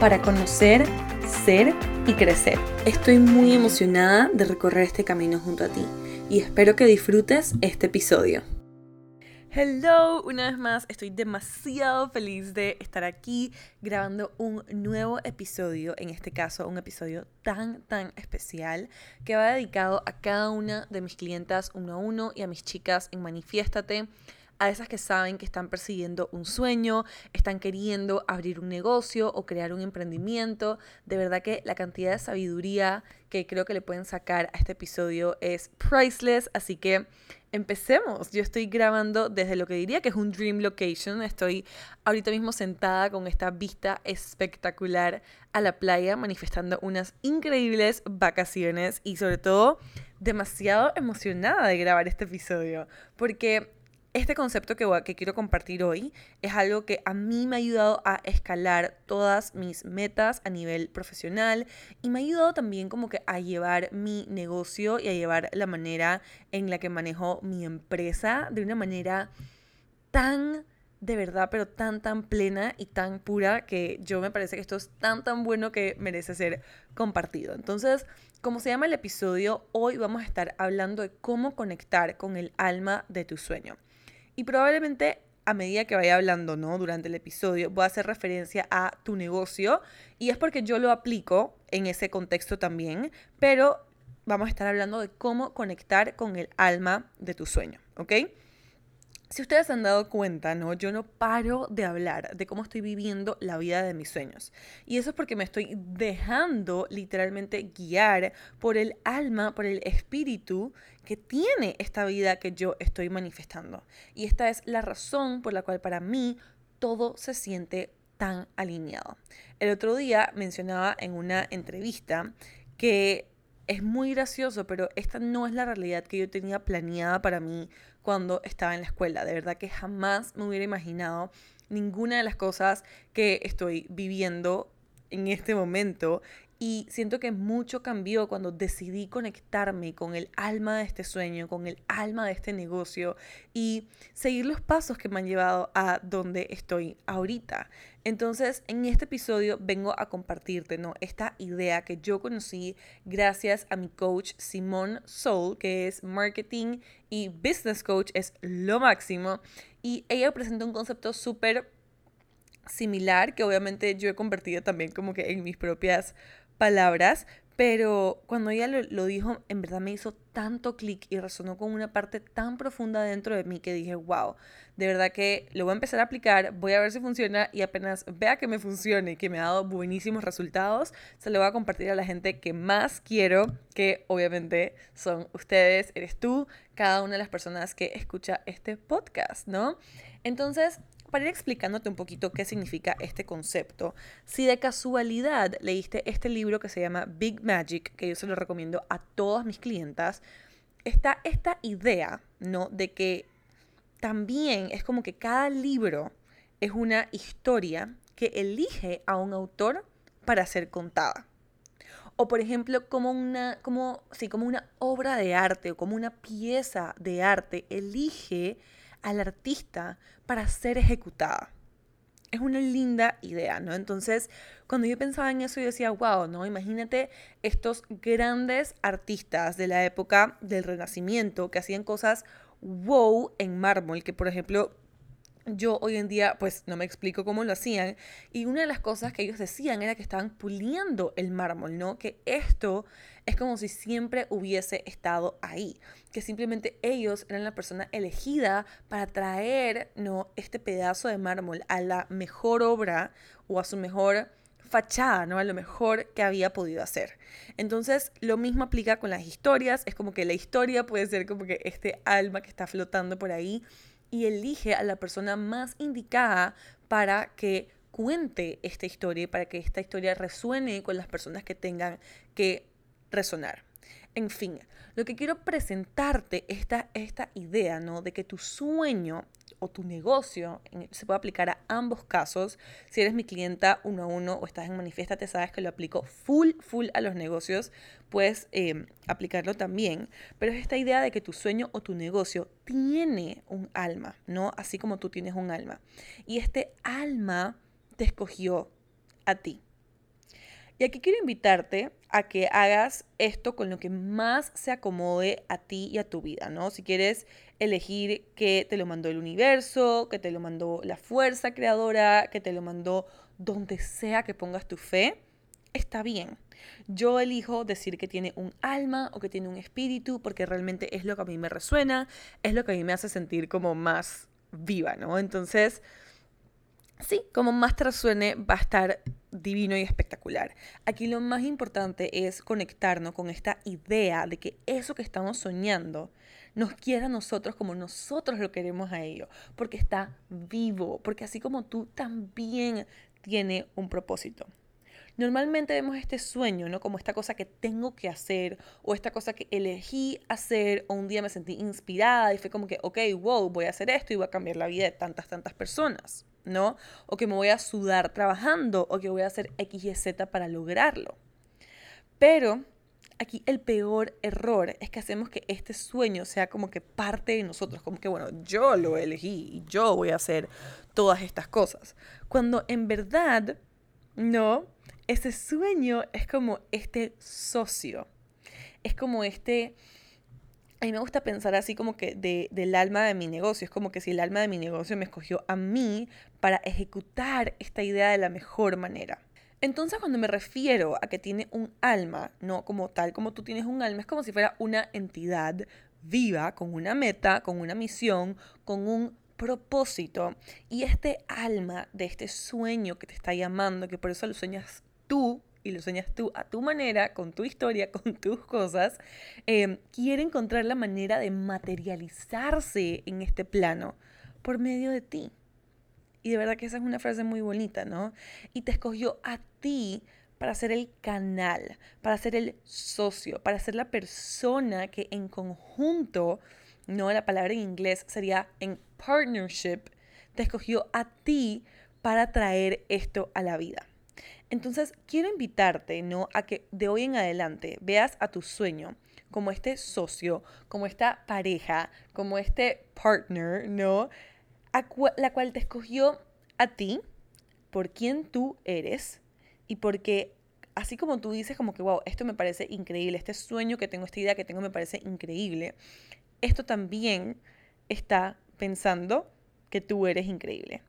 para conocer, ser y crecer. Estoy muy emocionada de recorrer este camino junto a ti y espero que disfrutes este episodio. Hello, una vez más, estoy demasiado feliz de estar aquí grabando un nuevo episodio, en este caso un episodio tan, tan especial que va dedicado a cada una de mis clientas uno a uno y a mis chicas en Manifiéstate a esas que saben que están persiguiendo un sueño, están queriendo abrir un negocio o crear un emprendimiento. De verdad que la cantidad de sabiduría que creo que le pueden sacar a este episodio es priceless, así que empecemos. Yo estoy grabando desde lo que diría que es un dream location. Estoy ahorita mismo sentada con esta vista espectacular a la playa, manifestando unas increíbles vacaciones y sobre todo demasiado emocionada de grabar este episodio, porque este concepto que, quiero compartir hoy es algo que a mí me ha ayudado a escalar todas mis metas a nivel profesional y me ha ayudado también como que a llevar mi negocio y a llevar la manera en la que manejo mi empresa de una manera tan de verdad, pero tan, tan plena y tan pura que yo me parece que esto es tan, tan bueno que merece ser compartido. Entonces, como se llama el episodio, hoy vamos a estar hablando de cómo conectar con el alma de tu sueño. Y probablemente a medida que vaya hablando, ¿no? Durante el episodio, voy a hacer referencia a tu negocio y es porque yo lo aplico en ese contexto también, pero vamos a estar hablando de cómo conectar con el alma de tu sueño, ¿ok? Si ustedes han dado cuenta, ¿no? Yo no paro de hablar de cómo estoy viviendo la vida de mis sueños. Y eso es porque me estoy dejando literalmente guiar por el alma, por el espíritu que tiene esta vida que yo estoy manifestando. Y esta es la razón por la cual para mí todo se siente tan alineado. El otro día mencionaba en una entrevista que es muy gracioso, pero esta no es la realidad que yo tenía planeada para mí cuando estaba en la escuela. De verdad que jamás me hubiera imaginado ninguna de las cosas que estoy viviendo en este momento y siento que mucho cambió cuando decidí conectarme con el alma de este sueño, con el alma de este negocio y seguir los pasos que me han llevado a donde estoy ahorita. Entonces, en este episodio vengo a compartirte ¿no? esta idea que yo conocí gracias a mi coach Simón Soul, que es marketing y business coach, es lo máximo. Y ella presenta un concepto súper similar que obviamente yo he convertido también como que en mis propias palabras, pero cuando ella lo, dijo, en verdad me hizo tanto clic y resonó con una parte tan profunda dentro de mí que dije, wow, de verdad que lo voy a empezar a aplicar, voy a ver si funciona y apenas vea que me funcione que me ha dado buenísimos resultados, se lo voy a compartir a la gente que más quiero, que obviamente son ustedes, eres tú, cada una de las personas que escucha este podcast, ¿no? Entonces, para ir explicándote un poquito qué significa este concepto, si de casualidad leíste este libro que se llama Big Magic, que yo se lo recomiendo a todas mis clientas, está esta idea, ¿no? De que también es como que cada libro es una historia que elige a un autor para ser contada. O por ejemplo, como una, como, sí, como una obra de arte o como una pieza de arte elige al artista para ser ejecutada. Es una linda idea, ¿no? Entonces, cuando yo pensaba en eso, yo decía, wow, ¿no? Imagínate estos grandes artistas de la época del Renacimiento que hacían cosas wow en mármol, que por ejemplo yo hoy en día pues no me explico cómo lo hacían y una de las cosas que ellos decían era que estaban puliendo el mármol, ¿no? Que esto es como si siempre hubiese estado ahí, que simplemente ellos eran la persona elegida para traer, ¿no? Este pedazo de mármol a la mejor obra o a su mejor fachada, ¿no? A lo mejor que había podido hacer. Entonces, lo mismo aplica con las historias, es como que la historia puede ser como que este alma que está flotando por ahí y elige a la persona más indicada para que cuente esta historia y para que esta historia resuene con las personas que tengan que resonar. En fin, lo que quiero presentarte es esta, esta idea, ¿no? De que tu sueño o tu negocio se puede aplicar a ambos casos. Si eres mi clienta uno a uno o estás en Manifiesta, te sabes que lo aplico full, full a los negocios. Puedes em, aplicarlo también. Pero es esta idea de que tu sueño o tu negocio tiene un alma, ¿no? Así como tú tienes un alma. Y este alma te escogió a ti. Y aquí quiero invitarte a que hagas esto con lo que más se acomode a ti y a tu vida, ¿no? Si quieres elegir que te lo mandó el universo, que te lo mandó la fuerza creadora, que te lo mandó donde sea que pongas tu fe, está bien. Yo elijo decir que tiene un alma o que tiene un espíritu porque realmente es lo que a mí me resuena, es lo que a mí me hace sentir como más viva, ¿no? Entonces, sí, como más te resuene, va a estar divino y espectacular. Aquí lo más importante es conectarnos con esta idea de que eso que estamos soñando nos quiera a nosotros como nosotros lo queremos a ellos, porque está vivo, porque así como tú también tiene un propósito. Normalmente vemos este sueño, ¿no? Como esta cosa que tengo que hacer o esta cosa que elegí hacer o un día me sentí inspirada y fue como que, ok, wow, voy a hacer esto y voy a cambiar la vida de tantas, tantas personas. ¿No? O que me voy a sudar trabajando o que voy a hacer X y Z para lograrlo. Pero aquí el peor error es que hacemos que este sueño sea como que parte de nosotros, como que, bueno, yo lo elegí y yo voy a hacer todas estas cosas. Cuando en verdad, no, ese sueño es como este socio, es como este a mí me gusta pensar así como que de, del alma de mi negocio. Es como que si el alma de mi negocio me escogió a mí para ejecutar esta idea de la mejor manera. Entonces cuando me refiero a que tiene un alma, no como tal como tú tienes un alma, es como si fuera una entidad viva, con una meta, con una misión, con un propósito. Y este alma de este sueño que te está llamando, que por eso lo sueñas tú y lo sueñas tú a tu manera, con tu historia, con tus cosas, em, quiere encontrar la manera de materializarse en este plano por medio de ti. Y de verdad que esa es una frase muy bonita, ¿no? Y te escogió a ti para ser el canal, para ser el socio, para ser la persona que en conjunto, no la palabra en inglés sería en partnership, te escogió a ti para traer esto a la vida. Entonces, quiero invitarte, ¿no? A que de hoy en adelante veas a tu sueño como este socio, como esta pareja, como este partner, ¿no? la cual te escogió a ti por quien tú eres y porque así como tú dices como que, wow, esto me parece increíble, este sueño que tengo, esta idea que tengo me parece increíble, esto también está pensando que tú eres increíble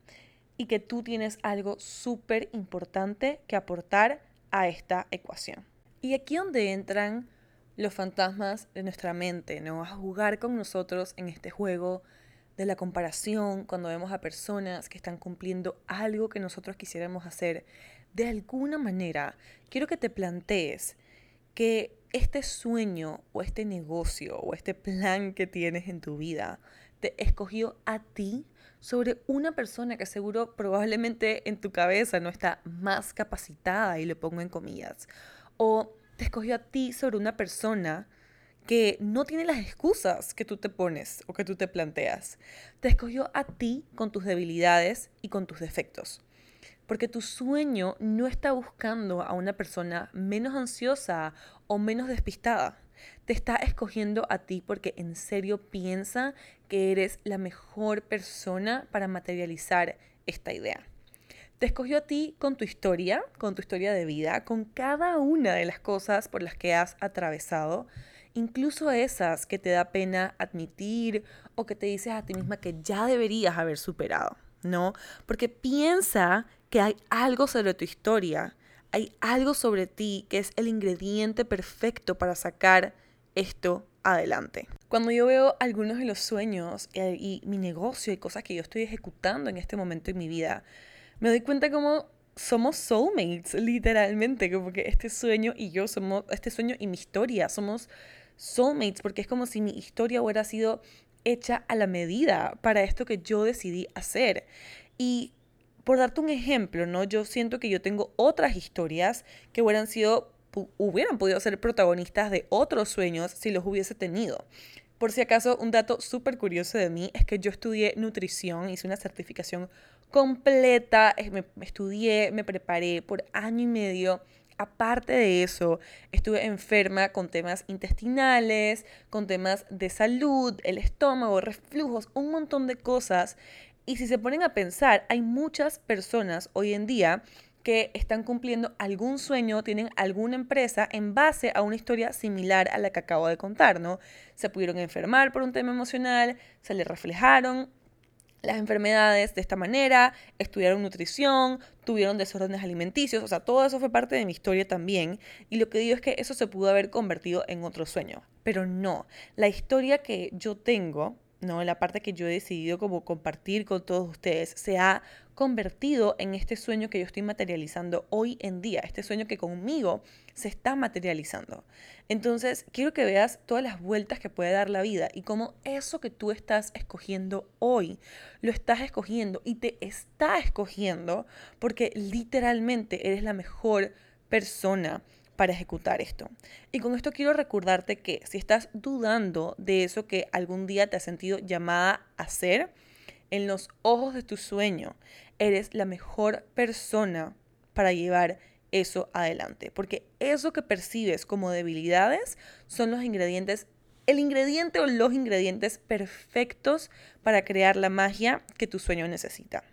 y que tú tienes algo súper importante que aportar a esta ecuación. Y aquí donde entran los fantasmas de nuestra mente, ¿no? A jugar con nosotros en este juego de la comparación, cuando vemos a personas que están cumpliendo algo que nosotros quisiéramos hacer. De alguna manera, quiero que te plantees que este sueño o este negocio o este plan que tienes en tu vida te escogió a ti sobre una persona que seguro probablemente en tu cabeza no está más capacitada, y le pongo en comillas, o te escogió a ti sobre una persona que no tiene las excusas que tú te pones o que tú te planteas. Te escogió a ti con tus debilidades y con tus defectos. Porque tu sueño no está buscando a una persona menos ansiosa o menos despistada te está escogiendo a ti porque en serio piensa que eres la mejor persona para materializar esta idea. Te escogió a ti con tu historia, con tu historia de vida, con cada una de las cosas por las que has atravesado, incluso esas que te da pena admitir o que te dices a ti misma que ya deberías haber superado, ¿no? Porque piensa que hay algo sobre tu historia hay algo sobre ti que es el ingrediente perfecto para sacar esto adelante. Cuando yo veo algunos de los sueños eh, y, mi negocio y cosas que yo estoy ejecutando en este momento en mi vida, me doy cuenta como somos soulmates, literalmente, como que este sueño y yo somos, este sueño y mi historia, somos soulmates, porque es como si mi historia hubiera sido hecha a la medida para esto que yo decidí hacer. Y por darte un ejemplo, ¿no? Yo siento que yo tengo otras historias que hubieran sido hubieran podido ser protagonistas de otros sueños si los hubiese tenido. Por si acaso, un dato súper curioso de mí es que yo estudié nutrición, hice una certificación completa, me, estudié, me preparé por año y medio. Aparte de eso, estuve enferma con temas intestinales, con temas de salud, el estómago, reflujos, un montón de cosas. Y si se ponen a pensar, hay muchas personas hoy en día que están cumpliendo algún sueño, tienen alguna empresa en base a una historia similar a la que acabo de contar, ¿no? Se pudieron enfermar por un tema emocional, se les reflejaron las enfermedades de esta manera, estudiaron nutrición, tuvieron desórdenes alimenticios, o sea, todo eso fue parte de mi historia también. Y lo que digo es que eso se pudo haber convertido en otro sueño, pero no, la historia que yo tengo ¿no? La parte que yo he decidido como compartir con todos ustedes se ha convertido en este sueño que yo estoy materializando hoy en día, este sueño que conmigo se está materializando. Entonces, quiero que veas todas las vueltas que puede dar la vida y cómo eso que tú estás escogiendo hoy, lo estás escogiendo y te está escogiendo porque literalmente eres la mejor persona para ejecutar esto. Y con esto quiero recordarte que si estás dudando de eso que algún día te has sentido llamada a hacer, en los ojos de tu sueño, eres la mejor persona para llevar eso adelante. Porque eso que percibes como debilidades son los ingredientes, el ingrediente o los ingredientes perfectos para crear la magia que tu sueño necesita.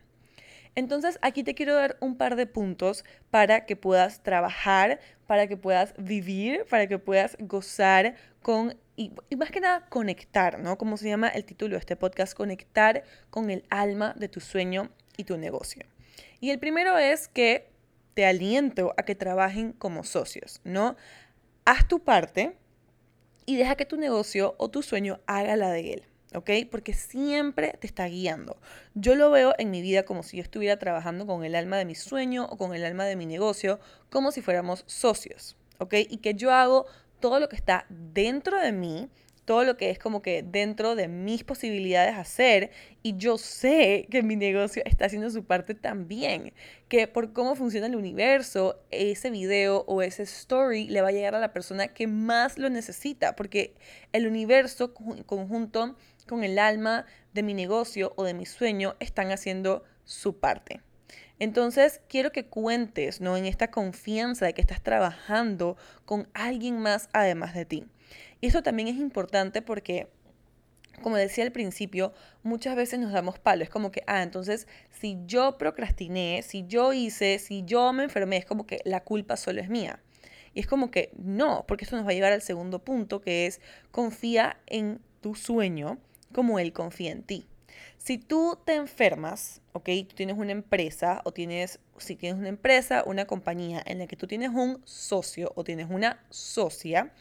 Entonces aquí te quiero dar un par de puntos para que puedas trabajar, para que puedas vivir, para que puedas gozar con, y, más que nada conectar, ¿no? Como se llama el título de este podcast, conectar con el alma de tu sueño y tu negocio. Y el primero es que te aliento a que trabajen como socios, ¿no? Haz tu parte y deja que tu negocio o tu sueño haga la de él. ¿Ok? Porque siempre te está guiando. Yo lo veo en mi vida como si yo estuviera trabajando con el alma de mi sueño o con el alma de mi negocio, como si fuéramos socios, ¿ok? Y que yo hago todo lo que está dentro de mí todo lo que es como que dentro de mis posibilidades hacer y yo sé que mi negocio está haciendo su parte también, que por cómo funciona el universo, ese video o ese story le va a llegar a la persona que más lo necesita, porque el universo conjunto con el alma de mi negocio o de mi sueño están haciendo su parte. Entonces, quiero que cuentes, ¿no? En esta confianza de que estás trabajando con alguien más además de ti. Y eso también es importante porque, como decía al principio, muchas veces nos damos palo. Es como que, ah, entonces, si yo procrastiné, si yo hice, si yo me enfermé, es como que la culpa solo es mía. Y es como que no, porque esto nos va a llevar al segundo punto, que es confía en tu sueño como él confía en ti. Si tú te enfermas, ¿ok? Tú tienes una empresa o tienes, si tienes una empresa, una compañía en la que tú tienes un socio o tienes una socia,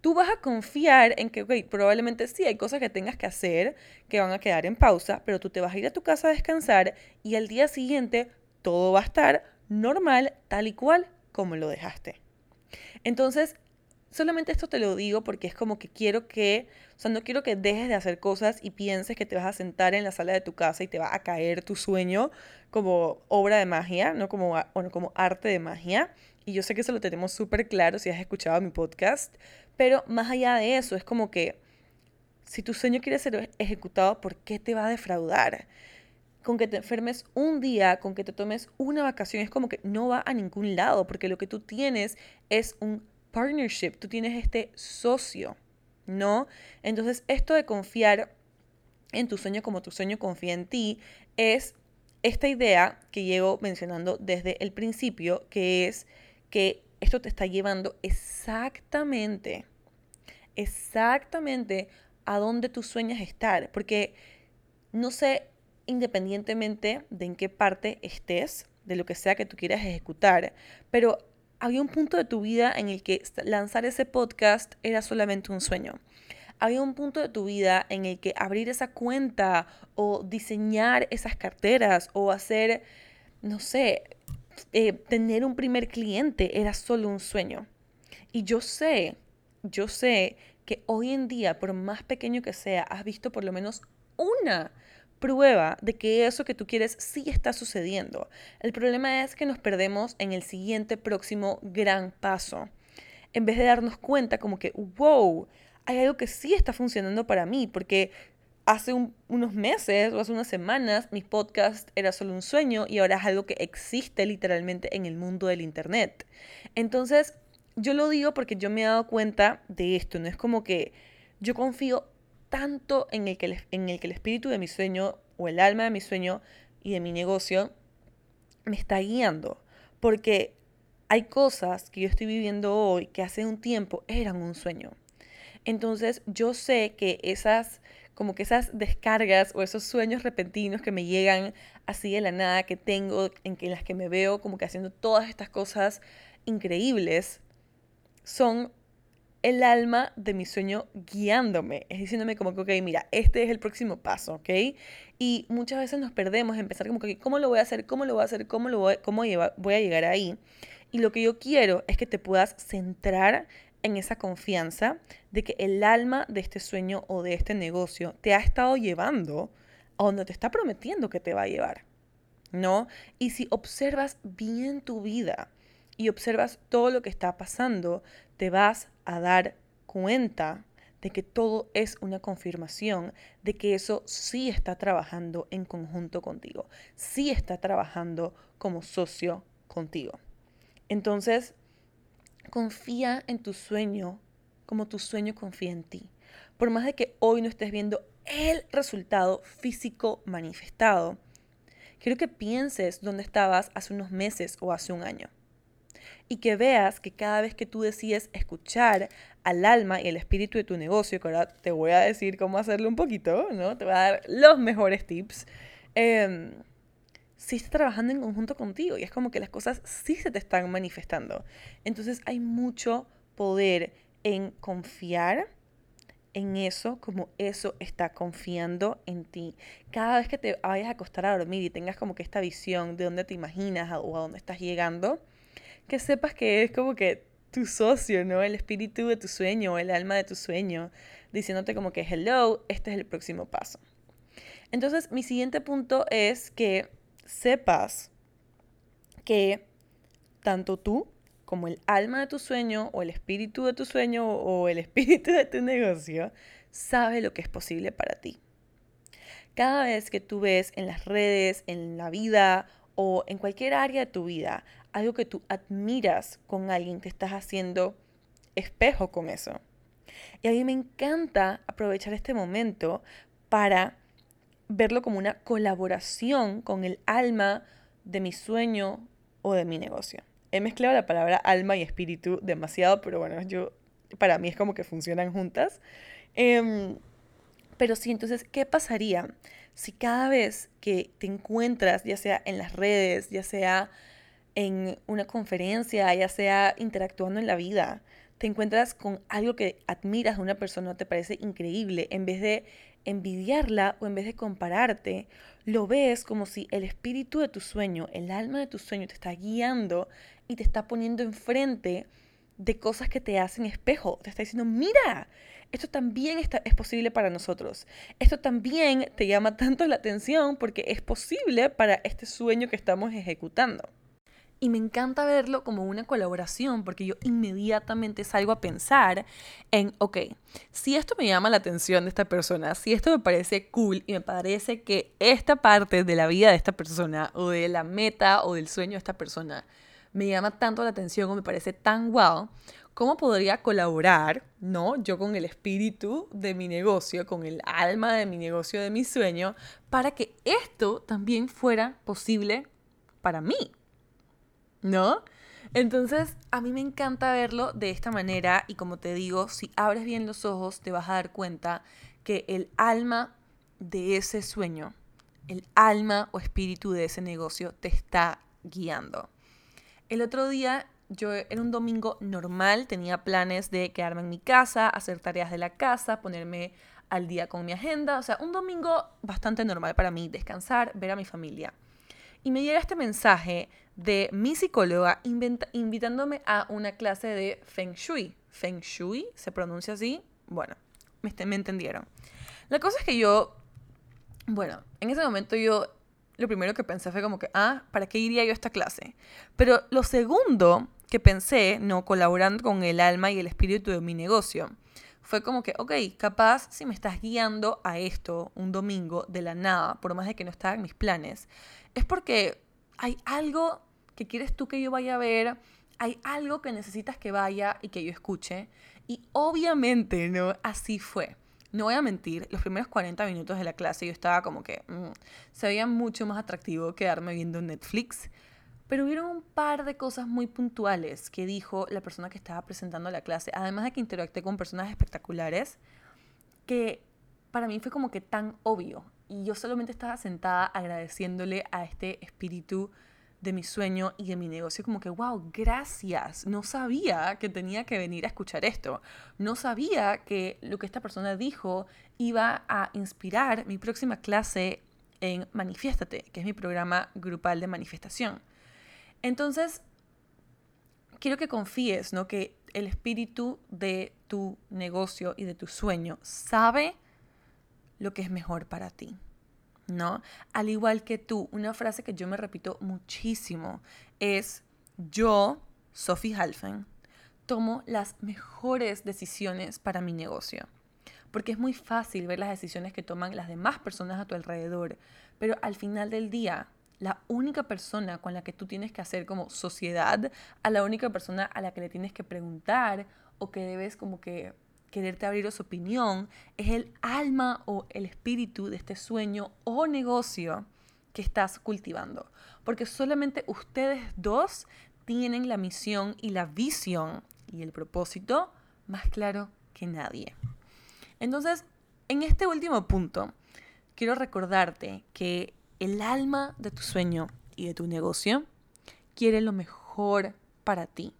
tú vas a confiar en que, ok, probablemente sí hay cosas que tengas que hacer que van a quedar en pausa, pero tú te vas a ir a tu casa a descansar y al día siguiente todo va a estar normal, tal y cual como lo dejaste. Entonces, solamente esto te lo digo porque es como que quiero que, o sea, no quiero que dejes de hacer cosas y pienses que te vas a sentar en la sala de tu casa y te va a caer tu sueño como obra de magia, no como, como arte de magia. Y yo sé que eso lo tenemos súper claro si has escuchado mi podcast, pero más allá de eso, es como que si tu sueño quiere ser ejecutado, ¿por qué te va a defraudar? Con que te enfermes un día, con que te tomes una vacación, es como que no va a ningún lado, porque lo que tú tienes es un partnership, tú tienes este socio, ¿no? Entonces, esto de confiar en tu sueño como tu sueño confía en ti es esta idea que llevo mencionando desde el principio, que es que esto te está llevando exactamente, exactamente a dónde tú sueñas estar. Porque no sé, independientemente de en qué parte estés, de lo que sea que tú quieras ejecutar, pero había un punto de tu vida en el que lanzar ese podcast era solamente un sueño. Había un punto de tu vida en el que abrir esa cuenta o diseñar esas carteras o hacer, no sé, eh, tener un primer cliente era solo un sueño. Y yo sé, yo sé que hoy en día, por más pequeño que sea, has visto por lo menos una prueba de que eso que tú quieres sí está sucediendo. El problema es que nos perdemos en el siguiente próximo gran paso. En vez de darnos cuenta como que, wow, hay algo que sí está funcionando para mí, porque hace unos meses o hace unas semanas mi podcast era solo un sueño y ahora es algo que existe literalmente en el mundo del Internet. Entonces, yo lo digo porque yo me he dado cuenta de esto, no es como que yo confío tanto en el, que el, en el que el espíritu de mi sueño o el alma de mi sueño y de mi negocio me está guiando, porque hay cosas que yo estoy viviendo hoy que hace un tiempo eran un sueño. Entonces yo sé que esas como que esas descargas o esos sueños repentinos que me llegan así de la nada que tengo, en, que, en las que me veo como que haciendo todas estas cosas increíbles, son el alma de mi sueño guiándome, es diciéndome como que, ok, mira, este es el próximo paso, ¿ok? Y muchas veces nos perdemos en pensar como que, ¿cómo lo voy a hacer? ¿Cómo lo voy a hacer? ¿Cómo, lo voy, cómo voy a llegar ahí? Y lo que yo quiero es que te puedas centrar en esa confianza de que el alma de este sueño o de este negocio te ha estado llevando a donde te está prometiendo que te va a llevar, ¿no? Y si observas bien tu vida y observas todo lo que está pasando, te vas a dar cuenta de que todo es una confirmación de que eso sí está trabajando en conjunto contigo, sí está trabajando como socio contigo. Entonces, Confía en tu sueño como tu sueño confía en ti. Por más de que hoy no estés viendo el resultado físico manifestado, quiero que pienses dónde estabas hace unos meses o hace un año. Y que veas que cada vez que tú decides escuchar al alma y el espíritu de tu negocio, que ahora te voy a decir cómo hacerlo un poquito, ¿no? Te voy a dar los mejores tips. Eh, sí está trabajando en conjunto contigo y es como que las cosas sí se te están manifestando. Entonces hay mucho poder en confiar en eso como eso está confiando en ti. Cada vez que te vayas a acostar a dormir y tengas como que esta visión de dónde te imaginas o a dónde estás llegando, que sepas que es como que tu socio, ¿no? El espíritu de tu sueño, el alma de tu sueño, diciéndote como que hello, este es el próximo paso. Entonces, mi siguiente punto es que sepas que tanto tú como el alma de tu sueño o el espíritu de tu sueño o el espíritu de tu negocio sabe lo que es posible para ti. Cada vez que tú ves en las redes, en la vida o en cualquier área de tu vida algo que tú admiras con alguien, te estás haciendo espejo con eso. Y a mí me encanta aprovechar este momento para verlo como una colaboración con el alma de mi sueño o de mi negocio. He mezclado la palabra alma y espíritu demasiado, pero bueno, yo para mí es como que funcionan juntas. Em, pero sí, entonces, ¿qué pasaría si cada vez que te encuentras, ya sea en las redes, ya sea en una conferencia, ya sea interactuando en la vida, te encuentras con algo que admiras de una persona, te parece increíble, en vez de envidiarla o en vez de compararte, lo ves como si el espíritu de tu sueño, el alma de tu sueño te está guiando y te está poniendo enfrente de cosas que te hacen espejo. Te está diciendo, mira, esto también está, es posible para nosotros. Esto también te llama tanto la atención porque es posible para este sueño que estamos ejecutando. Y me encanta verlo como una colaboración porque yo inmediatamente salgo a pensar en, ok, si esto me llama la atención de esta persona, si esto me parece cool y me parece que esta parte de la vida de esta persona o de la meta o del sueño de esta persona me llama tanto la atención o me parece tan wow, ¿cómo podría colaborar, no? Yo con el espíritu de mi negocio, con el alma de mi negocio, de mi sueño, para que esto también fuera posible para mí. ¿No? Entonces, a mí me encanta verlo de esta manera y como te digo, si abres bien los ojos, te vas a dar cuenta que el alma de ese sueño, el alma o espíritu de ese negocio te está guiando. El otro día, yo era un domingo normal, tenía planes de quedarme en mi casa, hacer tareas de la casa, ponerme al día con mi agenda, o sea, un domingo bastante normal para mí, descansar, ver a mi familia. Y me llega este mensaje de mi psicóloga invitándome a una clase de Feng Shui. Feng Shui, ¿se pronuncia así? Bueno, me, me entendieron. La cosa es que yo Bueno, en ese momento yo lo primero que pensé fue como que, ah, ¿para qué iría yo a esta clase? Pero lo segundo que pensé, no colaborando con el alma y el espíritu de mi negocio, fue como que, ok, capaz si me estás guiando a esto un domingo de la nada, por más de que no estaba en mis planes, es porque hay algo que quieres tú que yo vaya a ver, hay algo que necesitas que vaya y que yo escuche. Y obviamente, ¿no? Así fue. No voy a mentir, los primeros 40 minutos de la clase yo estaba como que mm, se veía mucho más atractivo quedarme viendo Netflix, pero hubieron un par de cosas muy puntuales que dijo la persona que estaba presentando la clase, además de que interactué con personas espectaculares, que para mí fue como que tan obvio. Y yo solamente estaba sentada agradeciéndole a este espíritu de mi sueño y de mi negocio, como que, wow, gracias. No sabía que tenía que venir a escuchar esto. No sabía que lo que esta persona dijo iba a inspirar mi próxima clase en Manifiéstate, que es mi programa grupal de manifestación. Entonces, quiero que confíes, ¿no? Que el espíritu de tu negocio y de tu sueño sabe lo que es mejor para ti. ¿no? Al igual que tú, una frase que yo me repito muchísimo es, yo, Sophie Halfen, tomo las mejores decisiones para mi negocio. Porque es muy fácil ver las decisiones que toman las demás personas a tu alrededor, pero al final del día, la única persona con la que tú tienes que hacer como sociedad, a la única persona a la que le tienes que preguntar o que debes como que quererte abrir su opinión, es el alma o el espíritu de este sueño o negocio que estás cultivando. Porque solamente ustedes dos tienen la misión y la visión y el propósito más claro que nadie. Entonces, en este último punto, quiero recordarte que el alma de tu sueño y de tu negocio quiere lo mejor para ti.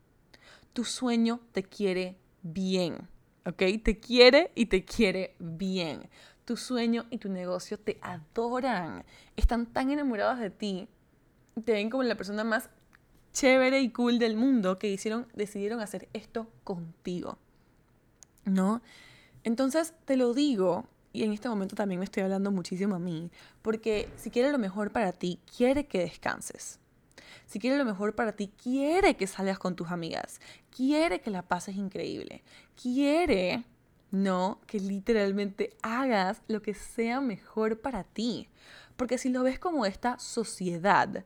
Tu sueño te quiere bien. ¿Ok? Te quiere y te quiere bien. Tu sueño y tu negocio te adoran. Están tan enamorados de ti. Te ven como la persona más chévere y cool del mundo que hicieron, decidieron hacer esto contigo. ¿No? Entonces te lo digo, y en este momento también me estoy hablando muchísimo a mí, porque si quiere lo mejor para ti, quiere que descanses si quiere lo mejor para ti, quiere que salgas con tus amigas, quiere que la pases increíble, quiere, no, que literalmente hagas lo que sea mejor para ti. Porque si lo ves como esta sociedad,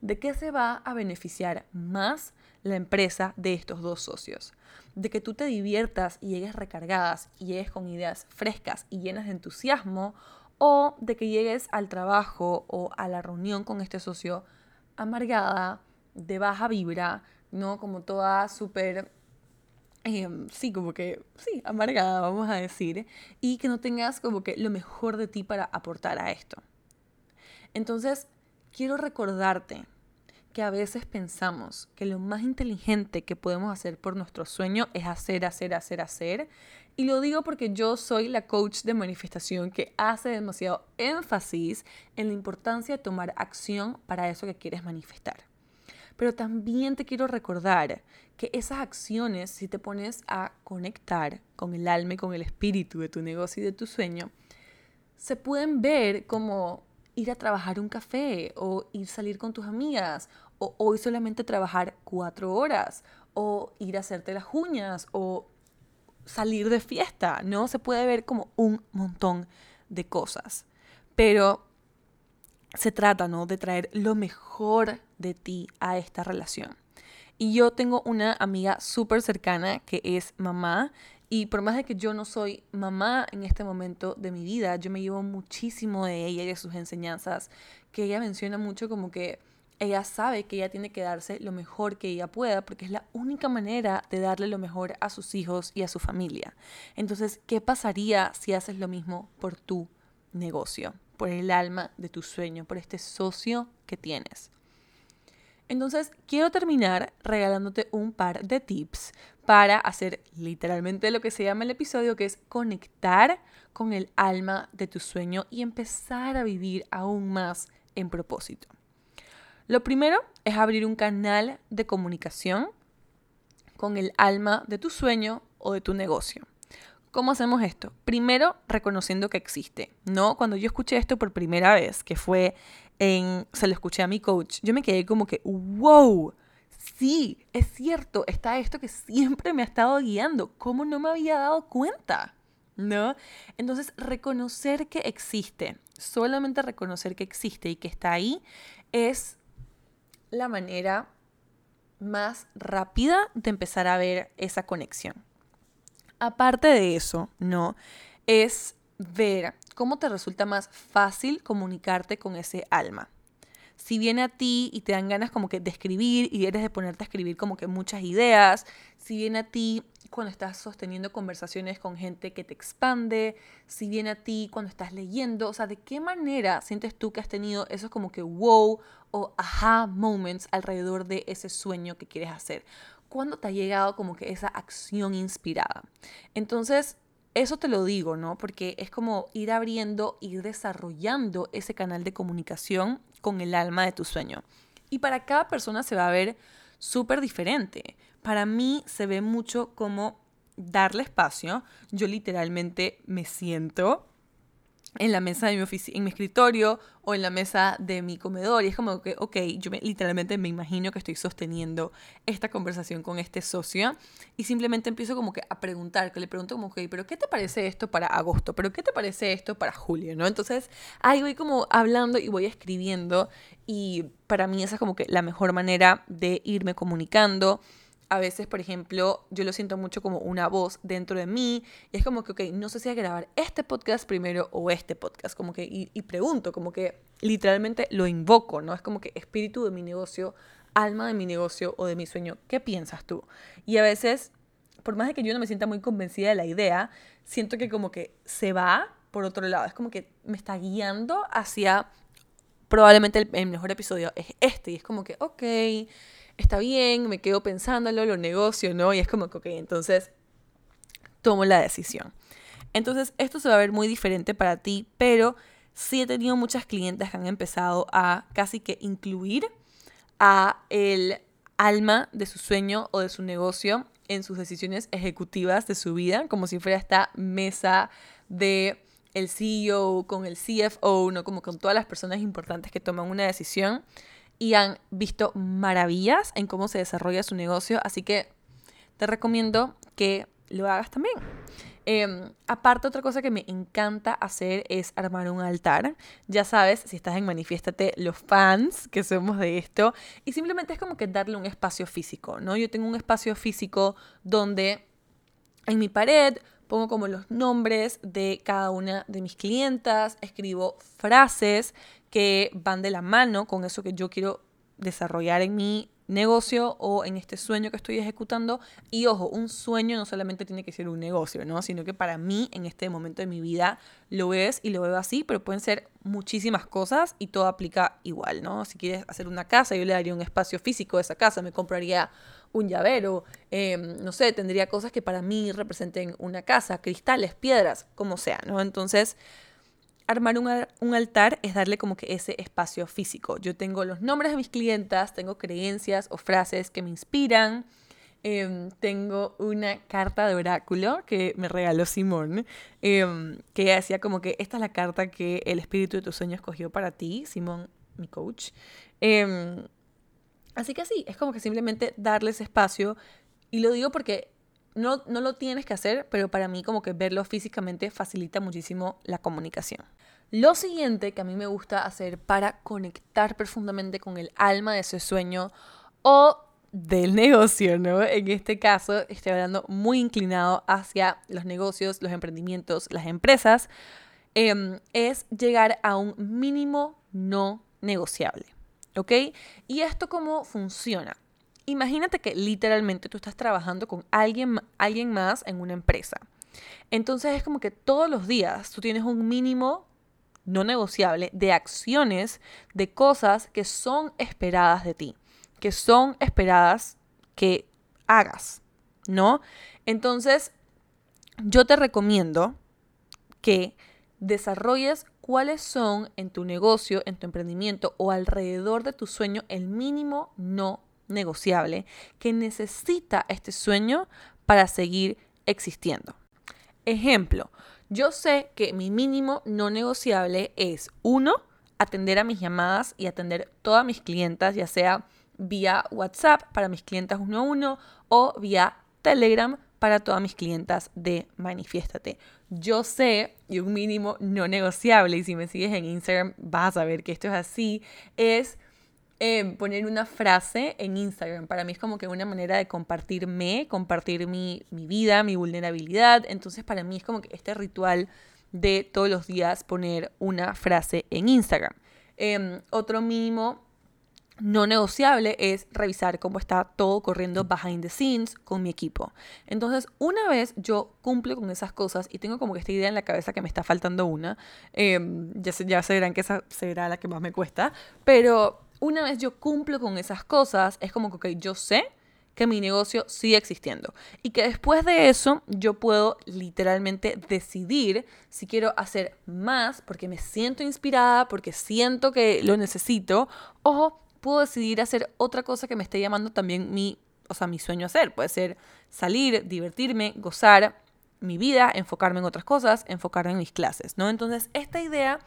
¿de qué se va a beneficiar más la empresa de estos dos socios? De que tú te diviertas y llegues recargadas y llegues con ideas frescas y llenas de entusiasmo, o de que llegues al trabajo o a la reunión con este socio amargada, de baja vibra, ¿no? Como toda súper, em, sí, como que, sí, amargada, vamos a decir, y que no tengas como que lo mejor de ti para aportar a esto. Entonces, quiero recordarte que a veces pensamos que lo más inteligente que podemos hacer por nuestro sueño es hacer, hacer, hacer, hacer. Y lo digo porque yo soy la coach de manifestación que hace demasiado énfasis en la importancia de tomar acción para eso que quieres manifestar. Pero también te quiero recordar que esas acciones, si te pones a conectar con el alma y con el espíritu de tu negocio y de tu sueño, se pueden ver como ir a trabajar un café o ir a salir con tus amigas o hoy solamente trabajar cuatro horas o ir a hacerte las uñas o salir de fiesta, ¿no? Se puede ver como un montón de cosas, pero se trata, ¿no? De traer lo mejor de ti a esta relación. Y yo tengo una amiga súper cercana que es mamá y por más de que yo no soy mamá en este momento de mi vida, yo me llevo muchísimo de ella y de sus enseñanzas, que ella menciona mucho como que ella sabe que ella tiene que darse lo mejor que ella pueda, porque es la única manera de darle lo mejor a sus hijos y a su familia. Entonces, ¿qué pasaría si haces lo mismo por tu negocio, por el alma de tu sueño, por este socio que tienes? Entonces, quiero terminar regalándote un par de tips para hacer literalmente lo que se llama el episodio, que es conectar con el alma de tu sueño y empezar a vivir aún más en propósito. Lo primero es abrir un canal de comunicación con el alma de tu sueño o de tu negocio. ¿Cómo hacemos esto? Primero, reconociendo que existe, ¿no? Cuando yo escuché esto por primera vez, que fue en, se lo escuché a mi coach, yo me quedé como que, wow, sí, es cierto, está esto que siempre me ha estado guiando, ¿cómo no me había dado cuenta? ¿No? Entonces, reconocer que existe, solamente reconocer que existe y que está ahí, es la manera más rápida de empezar a ver esa conexión. Aparte de eso, ¿no? Es ver cómo te resulta más fácil comunicarte con ese alma. Si viene a ti y te dan ganas como que de escribir y eres de ponerte a escribir como que muchas ideas, si viene a ti cuando estás sosteniendo conversaciones con gente que te expande, si viene a ti cuando estás leyendo, o sea, ¿de qué manera sientes tú que has tenido esos como que wow o aha moments alrededor de ese sueño que quieres hacer? ¿Cuándo te ha llegado como que esa acción inspirada? Entonces, eso te lo digo, ¿no? Porque es como ir abriendo, ir desarrollando ese canal de comunicación con el alma de tu sueño. Y para cada persona se va a ver súper diferente. Para mí se ve mucho como darle espacio. Yo literalmente me siento en la mesa de mi en mi escritorio o en la mesa de mi comedor. Y es como que, ok, yo literalmente me imagino que estoy sosteniendo esta conversación con este socio y simplemente empiezo como que a preguntar, que le pregunto como, ok, pero ¿qué te parece esto para agosto? ¿Pero qué te parece esto para julio? ¿No? Entonces ahí voy como hablando y voy escribiendo y para mí esa es como que la mejor manera de irme comunicando a veces, por ejemplo, yo lo siento mucho como una voz dentro de mí. Y es como que, ok, no sé si a grabar este podcast primero o este podcast. Como que, y, pregunto, como que literalmente lo invoco, ¿no? Es como que espíritu de mi negocio, alma de mi negocio o de mi sueño, ¿qué piensas tú? Y a veces, por más de que yo no me sienta muy convencida de la idea, siento que como que se va por otro lado. Es como que me está guiando hacia, probablemente el, el mejor episodio es este. Y es como que, ok está bien, me quedo pensándolo, lo negocio, ¿no? Y es como que, ok, entonces tomo la decisión. Entonces, esto se va a ver muy diferente para ti, pero sí he tenido muchas clientes que han empezado a casi que incluir a el alma de su sueño o de su negocio en sus decisiones ejecutivas de su vida, como si fuera esta mesa de el CEO con el CFO, ¿no? Como con todas las personas importantes que toman una decisión y han visto maravillas en cómo se desarrolla su negocio, así que te recomiendo que lo hagas también. Em, aparte, otra cosa que me encanta hacer es armar un altar. Ya sabes, si estás en Manifiéstate, los fans que somos de esto. Y simplemente es como que darle un espacio físico, ¿no? Yo tengo un espacio físico donde en mi pared pongo como los nombres de cada una de mis clientas, escribo frases que van de la mano con eso que yo quiero desarrollar en mi negocio o en este sueño que estoy ejecutando. Y ojo, un sueño no solamente tiene que ser un negocio, ¿no? Sino que para mí en este momento de mi vida lo es y lo veo así, pero pueden ser muchísimas cosas y todo aplica igual, ¿no? Si quieres hacer una casa, yo le daría un espacio físico a esa casa, me compraría un llavero, em, no sé, tendría cosas que para mí representen una casa, cristales, piedras, como sea, ¿no? Entonces, armar un, altar es darle como que ese espacio físico. Yo tengo los nombres de mis clientas, tengo creencias o frases que me inspiran. Em, tengo una carta de oráculo que me regaló Simón, em, que hacía como que esta es la carta que el espíritu de tus sueños escogió para ti, Simón, mi coach. Em, así que así, es como que simplemente darle ese espacio. Y lo digo porque no, no lo tienes que hacer, pero para mí como que verlo físicamente facilita muchísimo la comunicación. Lo siguiente que a mí me gusta hacer para conectar profundamente con el alma de ese sueño o del negocio, ¿no? En este caso estoy hablando muy inclinado hacia los negocios, los emprendimientos, las empresas, em, es llegar a un mínimo no negociable, ¿ok? ¿Y esto cómo funciona? Imagínate que literalmente tú estás trabajando con alguien, alguien más en una empresa. Entonces es como que todos los días tú tienes un mínimo no negociable de acciones, de cosas que son esperadas de ti, que son esperadas que hagas, ¿no? Entonces, yo te recomiendo que desarrolles cuáles son en tu negocio, en tu emprendimiento o alrededor de tu sueño el mínimo no negociable que necesita este sueño para seguir existiendo. Ejemplo, yo sé que mi mínimo no negociable es uno, atender a mis llamadas y atender todas mis clientas, ya sea vía WhatsApp para mis clientas uno a uno o vía Telegram para todas mis clientas de Manifiéstate. Yo sé, y un mínimo no negociable, y si me sigues en Instagram vas a ver que esto es así, es em, poner una frase en Instagram. Para mí es como que una manera de compartirme, compartir mi, mi vida, mi vulnerabilidad. Entonces para mí es como que este ritual de todos los días poner una frase en Instagram. Em, otro mínimo no negociable es revisar cómo está todo corriendo behind the scenes con mi equipo. Entonces, una vez yo cumplo con esas cosas y tengo como que esta idea en la cabeza que me está faltando una, em, ya, ya se verán que esa será la que más me cuesta, pero una vez yo cumplo con esas cosas, es como que, yo sé que mi negocio sigue existiendo y que después de eso yo puedo literalmente decidir si quiero hacer más porque me siento inspirada, porque siento que lo necesito o puedo decidir hacer otra cosa que me esté llamando también mi, o sea, mi sueño hacer. Puede ser salir, divertirme, gozar mi vida, enfocarme en otras cosas, enfocarme en mis clases, ¿no? Entonces, esta idea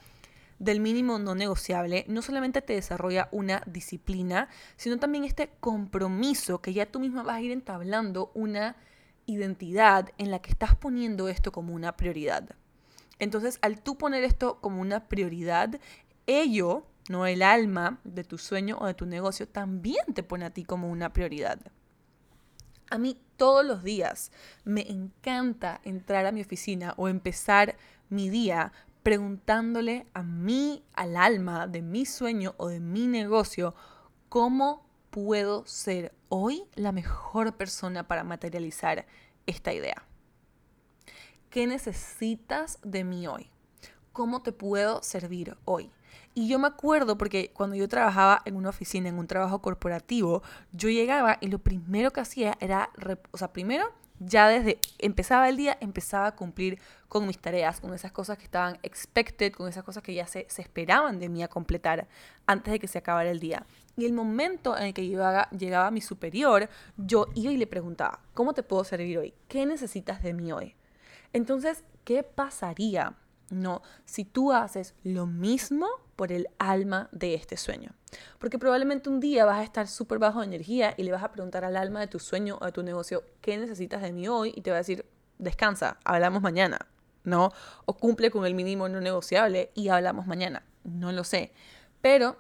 del mínimo no negociable no solamente te desarrolla una disciplina, sino también este compromiso que ya tú misma vas a ir entablando una identidad en la que estás poniendo esto como una prioridad. Entonces, al tú poner esto como una prioridad, ello no el alma de tu sueño o de tu negocio, también te pone a ti como una prioridad. A mí todos los días me encanta entrar a mi oficina o empezar mi día preguntándole a mí, al alma de mi sueño o de mi negocio, cómo puedo ser hoy la mejor persona para materializar esta idea. ¿Qué necesitas de mí hoy? ¿Cómo te puedo servir hoy? Y yo me acuerdo porque cuando yo trabajaba en una oficina, en un trabajo corporativo, yo llegaba y lo primero que hacía era, o sea, primero, ya desde empezaba el día, empezaba a cumplir con mis tareas, con esas cosas que estaban expected, con esas cosas que ya se, se esperaban de mí a completar antes de que se acabara el día. Y el momento en el que llegaba, llegaba mi superior, yo iba y le preguntaba, ¿cómo te puedo servir hoy? ¿Qué necesitas de mí hoy? Entonces, ¿qué pasaría no, si tú haces lo mismo por el alma de este sueño. Porque probablemente un día vas a estar súper bajo de energía y le vas a preguntar al alma de tu sueño o de tu negocio, ¿qué necesitas de mí hoy? Y te va a decir, descansa, hablamos mañana, ¿no? O cumple con el mínimo no negociable y hablamos mañana. No lo sé. Pero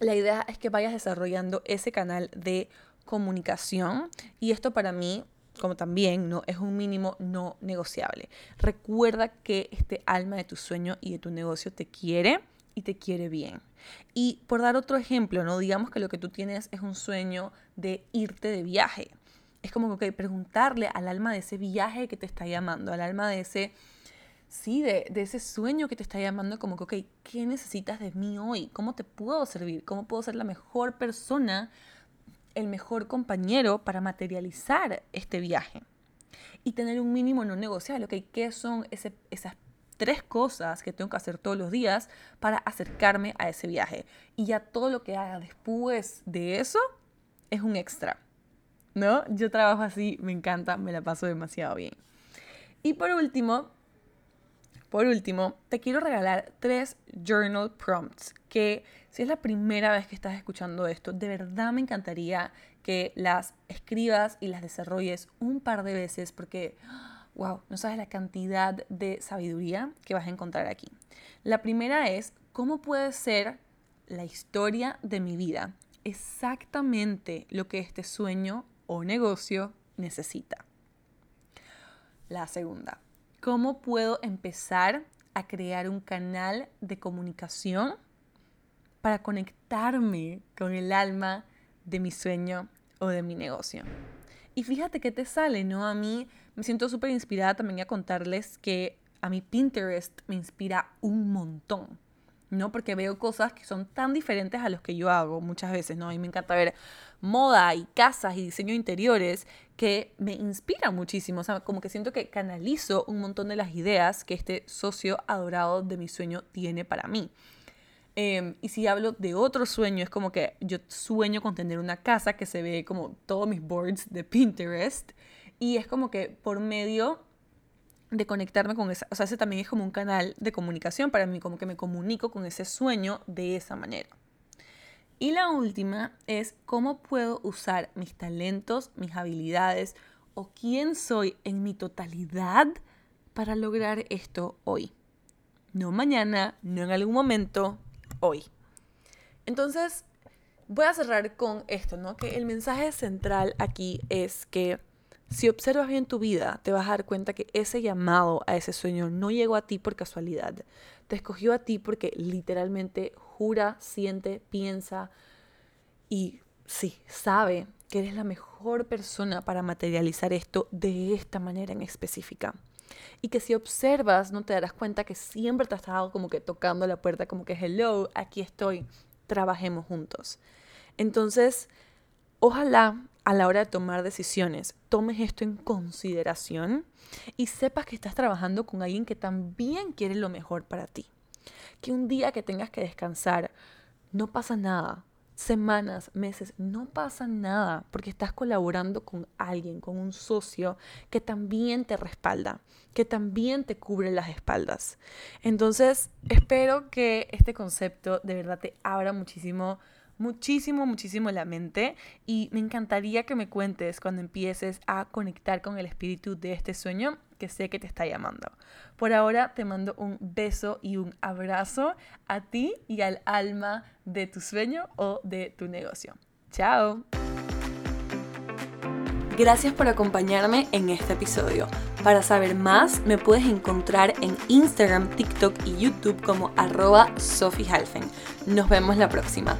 la idea es que vayas desarrollando ese canal de comunicación y esto para mí como también no es un mínimo no negociable. Recuerda que este alma de tu sueño y de tu negocio te quiere y te quiere bien. Y por dar otro ejemplo, no digamos que lo que tú tienes es un sueño de irte de viaje. Es como que preguntarle al alma de ese viaje que te está llamando, al alma de ese sí, de, de, ese sueño que te está llamando, como que, ok, ¿qué necesitas de mí hoy? ¿Cómo te puedo servir? ¿Cómo puedo ser la mejor persona el mejor compañero para materializar este viaje. Y tener un mínimo no negociable, ¿ok? ¿Qué son esas tres cosas que tengo que hacer todos los días para acercarme a ese viaje? Y ya todo lo que haga después de eso es un extra, ¿no? Yo trabajo así, me encanta, me la paso demasiado bien. Y por último, por último, te quiero regalar tres journal prompts que si es la primera vez que estás escuchando esto, de verdad me encantaría que las escribas y las desarrolles un par de veces porque, wow, no sabes la cantidad de sabiduría que vas a encontrar aquí. La primera es, ¿cómo puede ser la historia de mi vida exactamente lo que este sueño o negocio necesita? La segunda, ¿Cómo puedo empezar a crear un canal de comunicación para conectarme con el alma de mi sueño o de mi negocio? Y fíjate que te sale, ¿no? A mí me siento súper inspirada también a contarles que a mi Pinterest me inspira un montón. ¿No? Porque veo cosas que son tan diferentes a los que yo hago muchas veces, ¿no? A mí me encanta ver moda y casas y diseño interiores que me inspiran muchísimo, como que siento que canalizo un montón de las ideas que este socio adorado de mi sueño tiene para mí. Em, y si hablo de otro sueño, es como que yo sueño con tener una casa que se ve como todos mis boards de Pinterest y es como que por medio de conectarme con esa, o sea, ese también es como un canal de comunicación para mí, como que me comunico con ese sueño de esa manera. Y la última es cómo puedo usar mis talentos, mis habilidades o quién soy en mi totalidad para lograr esto hoy. No mañana, no en algún momento, hoy. Entonces, voy a cerrar con esto, ¿no? Que el mensaje central aquí es que si observas bien tu vida, te vas a dar cuenta que ese llamado a ese sueño no llegó a ti por casualidad. Te escogió a ti porque literalmente jura, siente, piensa y sí, sabe que eres la mejor persona para materializar esto de esta manera en específica. Y que si observas, no te darás cuenta que siempre te has estado como que tocando la puerta, como que hello, aquí estoy, trabajemos juntos. Entonces, ojalá a la hora de tomar decisiones tomes esto en consideración y sepas que estás trabajando con alguien que también quiere lo mejor para ti. Que un día que tengas que descansar, no pasa nada. Semanas, meses, no pasa nada porque estás colaborando con alguien, con un socio que también te respalda, que también te cubre las espaldas. Entonces, espero que este concepto de verdad te abra muchísimo muchísimo, muchísimo la mente y me encantaría que me cuentes cuando empieces a conectar con el espíritu de este sueño que sé que te está llamando. Por ahora te mando un beso y un abrazo a ti y al alma de tu sueño o de tu negocio. Chao. Gracias por acompañarme en este episodio. Para saber más, me puedes encontrar en Instagram, TikTok y YouTube como arroba Sophie Nos vemos la próxima.